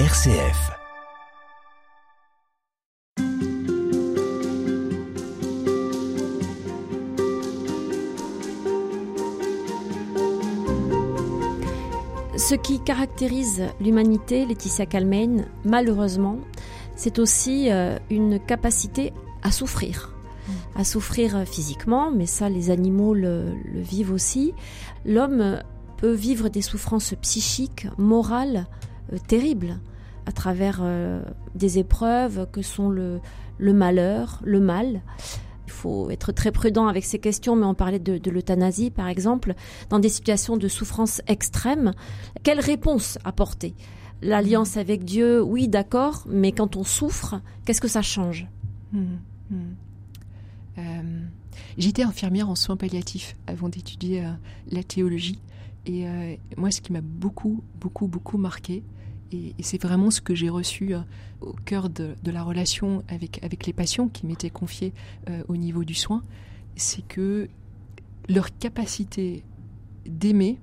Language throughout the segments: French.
RCF. Ce qui caractérise l'humanité, Laetitia Calmain, malheureusement, c'est aussi euh, une capacité à souffrir à souffrir physiquement, mais ça les animaux le, vivent aussi. L'homme peut vivre des souffrances psychiques, morales, terribles, à travers euh, des épreuves que sont le, malheur, le mal. Il faut être très prudent avec ces questions, mais on parlait de, l'euthanasie, par exemple, dans des situations de souffrance extrême. Quelle réponse apporter? L'alliance avec Dieu, oui, d'accord, mais quand on souffre, qu'est-ce que ça change? Mmh, mmh. Euh, j'étais infirmière en soins palliatifs avant d'étudier euh, la théologie. Et euh, moi, ce qui m'a beaucoup, beaucoup, beaucoup marqué, et, c'est vraiment ce que j'ai reçu au cœur de, la relation avec, avec les patients qui m'étaient confiés au niveau du soin, c'est que leur capacité d'aimer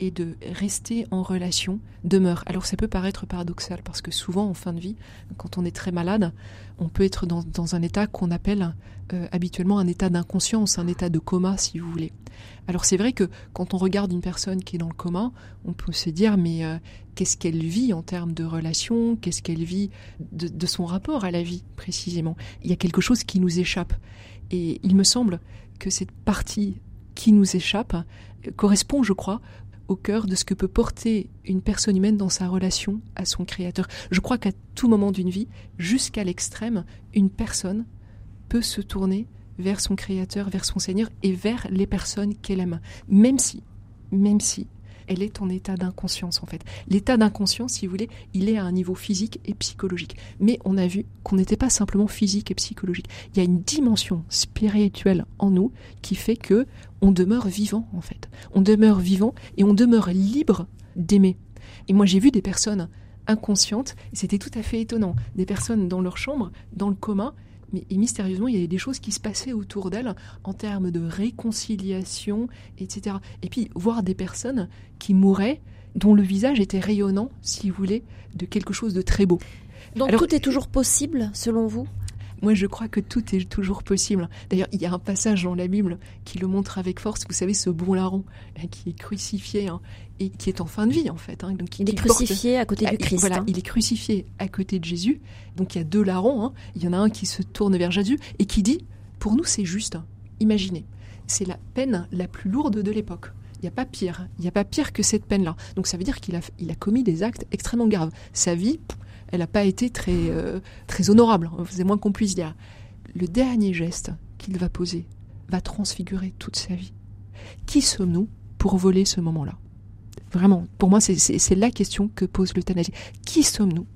et de rester en relation demeure. Alors ça peut paraître paradoxal parce que souvent en fin de vie, quand on est très malade, on peut être dans, un état qu'on appelle euh, habituellement un état d'inconscience, un état de coma si vous voulez. Alors c'est vrai que quand on regarde une personne qui est dans le coma, on peut se dire mais euh, qu'est-ce qu'elle vit en termes de relation, qu'est-ce qu'elle vit de, son rapport à la vie précisément? Il y a quelque chose qui nous échappe. Et il me semble que cette partie qui nous échappe euh, correspond, je crois, au cœur de ce que peut porter une personne humaine dans sa relation à son Créateur. Je crois qu'à tout moment d'une vie, jusqu'à l'extrême, une personne peut se tourner vers son Créateur, vers son Seigneur et vers les personnes qu'elle aime. Même si, même si elle est en état d'inconscience en fait. L'état d'inconscience, si vous voulez, il est à un niveau physique et psychologique. Mais on a vu qu'on n'était pas simplement physique et psychologique. Il y a une dimension spirituelle en nous qui fait que on demeure vivant en fait. On demeure vivant et on demeure libre d'aimer. Et moi j'ai vu des personnes inconscientes, c'était tout à fait étonnant, des personnes dans leur chambre, dans le et mystérieusement, il y avait des choses qui se passaient autour d'elle en termes de réconciliation, etc. Et puis, voir des personnes qui mouraient, dont le visage était rayonnant, si vous voulez, de quelque chose de très beau. Donc tout est toujours possible, selon vous? Moi, je crois que tout est toujours possible. D'ailleurs, il y a un passage dans la Bible qui le montre avec force. Vous savez, ce bon larron qui est crucifié hein, et qui est en fin de vie, en fait. Hein, donc, il est crucifié à côté du ah, Christ. Voilà, hein. il est crucifié à côté de Jésus. Donc, il y a deux larrons. Il y en a un qui se tourne vers Jésus et qui dit Pour nous, c'est juste. Imaginez, c'est la peine la plus lourde de l'époque. Il n'y a pas pire. Il n'y a pas pire que cette peine-là. Donc, ça veut dire qu'il a, il a commis des actes extrêmement graves. Sa vie, elle n'a pas été très, euh, très honorable, c'est moins qu'on puisse dire. Le dernier geste qu'il va poser va transfigurer toute sa vie. Qui sommes-nous pour voler ce moment-là? Vraiment, pour moi, c'est la question que pose l'euthanasie. Qui sommes-nous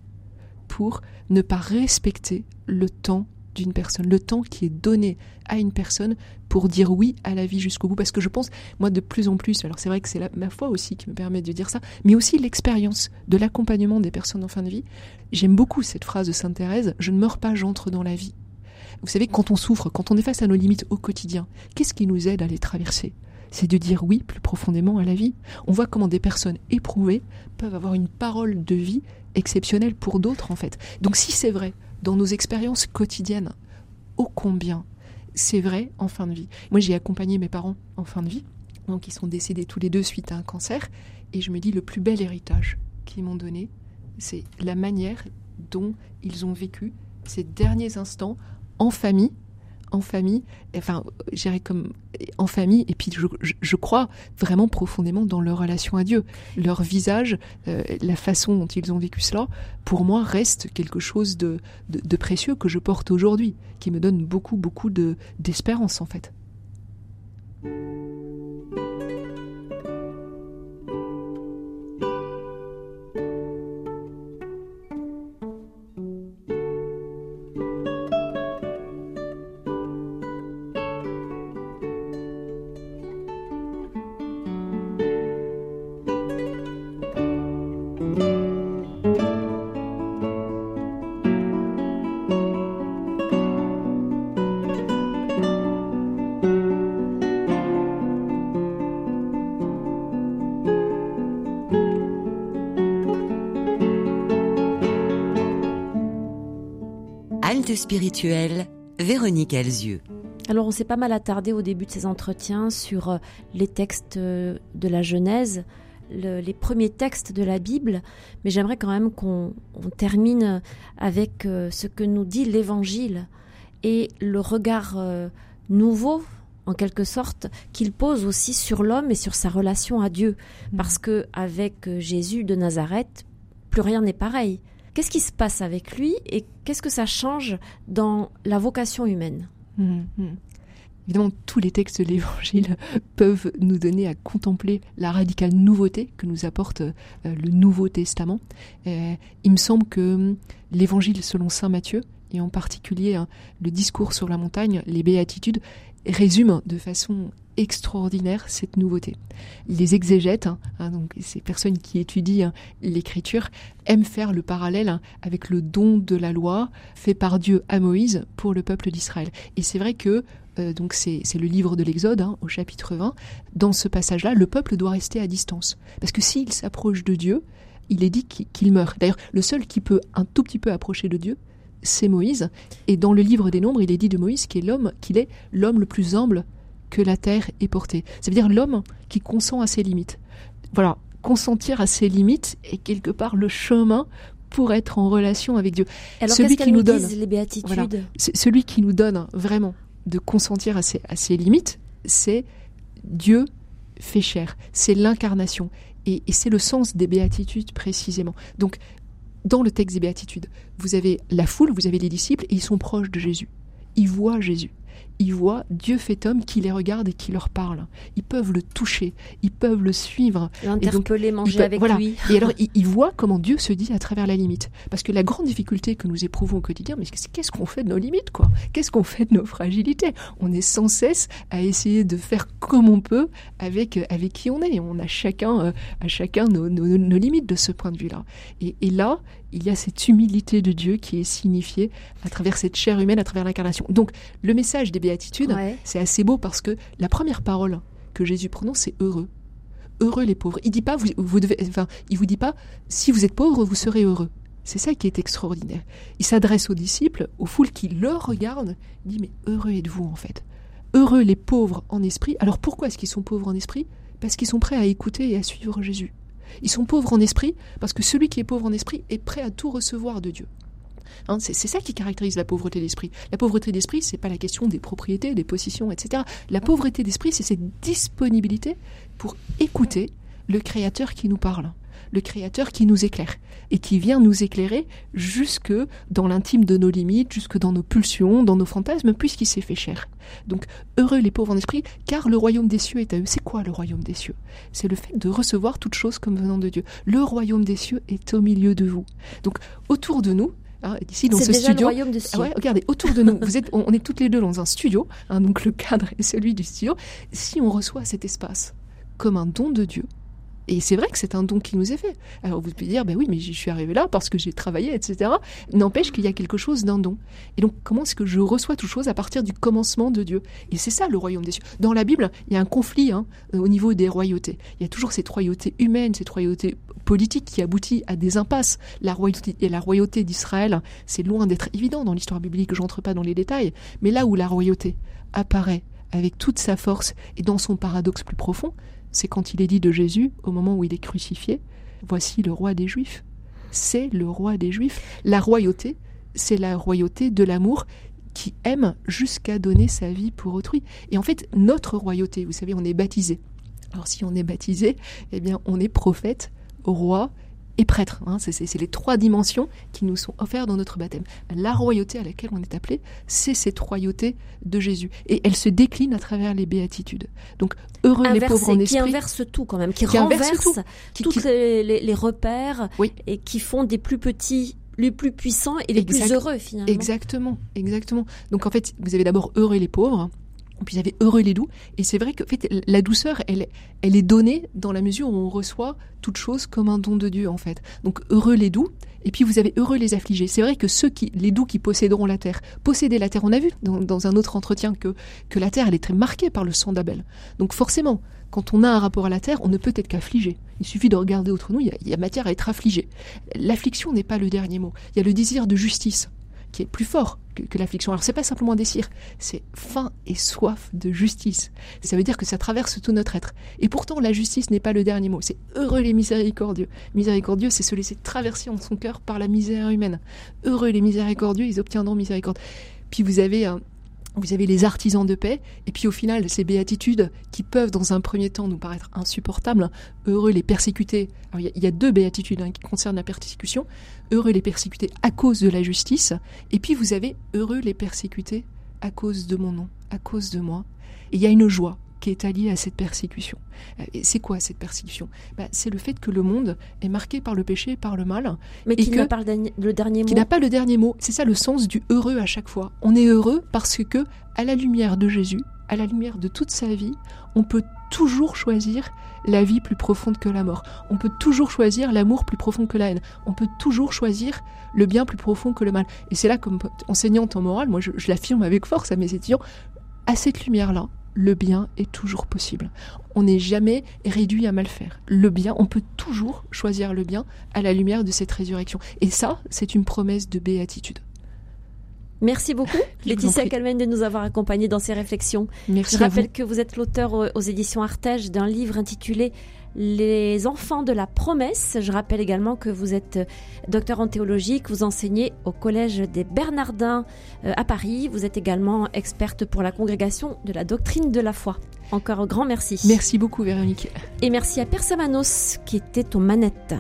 pour ne pas respecter le temps d'une personne, le temps qui est donné à une personne pour dire oui à la vie jusqu'au bout. Parce que je pense, moi, de plus en plus, alors c'est vrai que c'est ma foi aussi qui me permet de dire ça, mais aussi l'expérience de l'accompagnement des personnes en fin de vie. J'aime beaucoup cette phrase de Sainte Thérèse, je ne meurs pas, j'entre dans la vie. Vous savez, quand on souffre, quand on est face à nos limites au quotidien, qu'est-ce qui nous aide à les traverser? C'est de dire oui plus profondément à la vie. On voit comment des personnes éprouvées peuvent avoir une parole de vie exceptionnelle pour d'autres en fait. Donc si c'est vrai dans nos expériences quotidiennes, ô combien c'est vrai en fin de vie. Moi, j'ai accompagné mes parents en fin de vie, donc ils sont décédés tous les deux suite à un cancer, et je me dis le plus bel héritage qu'ils m'ont donné, c'est la manière dont ils ont vécu ces derniers instants en famille, en famille, enfin, j'irais comme en famille, et puis je, crois vraiment profondément dans leur relation à Dieu. Leur visage, euh, la façon dont ils ont vécu cela, pour moi, reste quelque chose de, de précieux que je porte aujourd'hui, qui me donne beaucoup, beaucoup d'espérance, en fait. Tilt spirituel, Véronique Elzieux. Alors on s'est pas mal attardé au début de ces entretiens sur euh, les textes euh, de la Genèse, les premiers textes de la Bible, mais j'aimerais quand même qu'on termine avec euh, ce que nous dit l'Évangile et le regard nouveau en quelque sorte, qu'il pose aussi sur l'homme et sur sa relation à Dieu. Mmh. Parce que avec Jésus de Nazareth, plus rien n'est pareil. Qu'est-ce qui se passe avec lui et qu'est-ce que ça change dans la vocation humaine mmh, mmh. Évidemment, tous les textes de l'Évangile peuvent nous donner à contempler la radicale nouveauté que nous apporte euh, le Nouveau Testament. Euh, il me semble que l'Évangile selon Saint Matthieu, et en particulier hein, le discours sur la montagne, les béatitudes, résume de façon extraordinaire cette nouveauté. Les exégètes, hein, hein, donc ces personnes qui étudient hein, l'écriture, aiment faire le parallèle avec le don de la loi fait par Dieu à Moïse pour le peuple d'Israël. Et c'est vrai que euh, donc c'est le livre de l'Exode au chapitre 20. Dans ce passage-là, le peuple doit rester à distance parce que s'il s'approche de Dieu, il est dit qu'il meurt. D'ailleurs, le seul qui peut un tout petit peu approcher de Dieu, c'est Moïse. Et dans le livre des Nombres, il est dit de Moïse qu'il est l'homme, qu'il est l'homme le plus humble que la terre ait porté. Ça veut dire l'homme qui consent à ses limites. Voilà, consentir à ses limites est quelque part le chemin pour être en relation avec Dieu. Alors celui qui nous, donne les béatitudes celui qui nous donne vraiment de consentir à ses, à ses limites, c'est Dieu fait chair, c'est l'incarnation. Et, et c'est le sens des béatitudes précisément. Donc dans le texte des béatitudes, vous avez la foule, vous avez les disciples, et ils sont proches de Jésus. Ils voient Jésus ils voient Dieu fait homme qui les regarde et qui leur parle. Ils peuvent le toucher, ils peuvent le suivre. L'interpeller, manger avec lui. Et alors, ils, voient comment Dieu se dit à travers la limite. Parce que la grande difficulté que nous éprouvons au quotidien, mais qu'est-ce qu'on fait de nos limites, quoi? Qu'est-ce qu'on fait de nos fragilités? On est sans cesse à essayer de faire comme on peut avec, avec qui on est. On a chacun, euh, à chacun nos, limites de ce point de vue-là. Et, et là, il y a cette humilité de Dieu qui est signifiée à travers cette chair humaine, à travers l'incarnation. Donc, le message des béatitudes, c'est assez beau parce que la première parole que Jésus prononce, c'est heureux. Heureux les pauvres. Il dit pas, vous, devez, enfin, il vous dit pas, si vous êtes pauvre, vous serez heureux. C'est ça qui est extraordinaire. Il s'adresse aux disciples, aux foules qui le regardent. Il dit, mais heureux êtes-vous en fait. Heureux les pauvres en esprit. Alors pourquoi est-ce qu'ils sont pauvres en esprit? Parce qu'ils sont prêts à écouter et à suivre Jésus. Ils sont pauvres en esprit parce que celui qui est pauvre en esprit est prêt à tout recevoir de Dieu. Hein, c'est ça qui caractérise la pauvreté d'esprit. La pauvreté d'esprit, c'est pas la question des propriétés, des possessions, etc. La pauvreté d'esprit, c'est cette disponibilité pour écouter le Créateur qui nous parle le Créateur qui nous éclaire et qui vient nous éclairer jusque dans l'intime de nos limites, jusque dans nos pulsions, dans nos fantasmes, puisqu'il s'est fait cher. Donc heureux les pauvres en esprit, car le royaume des cieux est à eux. C'est quoi le royaume des cieux? C'est le fait de recevoir toute chose comme venant de Dieu. Le royaume des cieux est au milieu de vous. Donc autour de nous, Hein, ici dans ce déjà studio. Le royaume des cieux. regardez, autour de nous, vous êtes, on, est toutes les deux dans un studio, hein, donc le cadre est celui du studio. Si on reçoit cet espace comme un don de Dieu, et c'est vrai que c'est un don qui nous est fait. Alors vous pouvez dire, ben oui, mais je suis arrivé là parce que j'ai travaillé, etc. N'empêche qu'il y a quelque chose d'un don. Et donc, comment est-ce que je reçois toute chose à partir du commencement de Dieu? Et c'est ça le royaume des cieux. Dans la Bible, il y a un conflit hein, au niveau des royautés. Il y a toujours cette royauté humaine, cette royauté politique qui aboutit à des impasses. La royauté, la royauté d'Israël, c'est loin d'être évident dans l'histoire biblique, je n'entre pas dans les détails, mais là où la royauté apparaît avec toute sa force et dans son paradoxe plus profond, c'est quand il est dit de Jésus, au moment où il est crucifié, Voici le roi des Juifs. C'est le roi des Juifs. La royauté, c'est la royauté de l'amour qui aime jusqu'à donner sa vie pour autrui. Et en fait, notre royauté, vous savez, on est baptisé. Alors si on est baptisé, eh bien on est prophète, roi et prêtre. Hein. C'est les trois dimensions qui nous sont offertes dans notre baptême. La royauté à laquelle on est appelé, c'est cette royauté de Jésus. Et elle se décline à travers les béatitudes. Donc, heureux les pauvres en esprit. Qui inverse tout quand même, qui, renverse tous les, repères et qui font des plus petits les plus puissants et les plus heureux finalement. Exactement, exactement. Donc en fait, vous avez d'abord heureux les pauvres, puis vous avez heureux les doux. Et c'est vrai que fait, la douceur, elle, elle est donnée dans la mesure où on reçoit toute chose comme un don de Dieu, en fait. Donc heureux les doux. Et puis vous avez heureux les affligés. C'est vrai que ceux qui, les doux qui posséderont la terre, posséder la terre. On a vu dans, un autre entretien que, que la terre, elle est très marquée par le sang d'Abel. Donc forcément, quand on a un rapport à la terre, on ne peut être qu'affligé. Il suffit de regarder autour de nous, il y, a, il y a matière à être affligé. L'affliction n'est pas le dernier mot. Il y a le désir de justice qui est plus fort que, l'affliction. Alors c'est pas simplement un désir, c'est faim et soif de justice. Ça veut dire que ça traverse tout notre être. Et pourtant la justice n'est pas le dernier mot. C'est heureux les miséricordieux. Miséricordieux, c'est se laisser traverser en son cœur par la misère humaine. Heureux les miséricordieux, ils obtiendront miséricorde. Puis vous avez un, vous avez les artisans de paix, et puis au final, ces béatitudes qui peuvent dans un premier temps nous paraître insupportables, heureux les persécutés. il y, a deux béatitudes hein, qui concernent la persécution, heureux les persécutés à cause de la justice, et puis vous avez heureux les persécutés à cause de mon nom, à cause de moi. Et il y a une joie, qui est allié à cette persécution. Euh, c'est quoi cette persécution? Bah, C'est le fait que le monde est marqué par le péché et par le mal. Mais qui n'a pas le dernier, mot. Qui n'a pas le dernier mot. C'est ça le sens du heureux à chaque fois. On est heureux parce que, à la lumière de Jésus, à la lumière de toute sa vie, on peut toujours choisir la vie plus profonde que la mort. On peut toujours choisir l'amour plus profond que la haine. On peut toujours choisir le bien plus profond que le mal. Et c'est là, comme enseignante en morale, moi je, je l'affirme avec force à mes étudiants, à cette lumière-là, le bien est toujours possible. On n'est jamais réduit à mal faire. Le bien, on peut toujours choisir le bien à la lumière de cette résurrection. Et ça, c'est une promesse de béatitude. Merci beaucoup, Laetitia Calmen, de nous avoir accompagnés dans ces réflexions. Merci Je rappelle que vous êtes l'auteur aux éditions Artege d'un livre intitulé les enfants de la promesse. Je rappelle également que vous êtes euh, docteur en théologie, que vous enseignez au Collège des Bernardins euh, à Paris. Vous êtes également experte pour la congrégation de la doctrine de la foi. Encore un grand merci. Merci beaucoup Véronique. Et merci à Persamanos qui était aux manettes.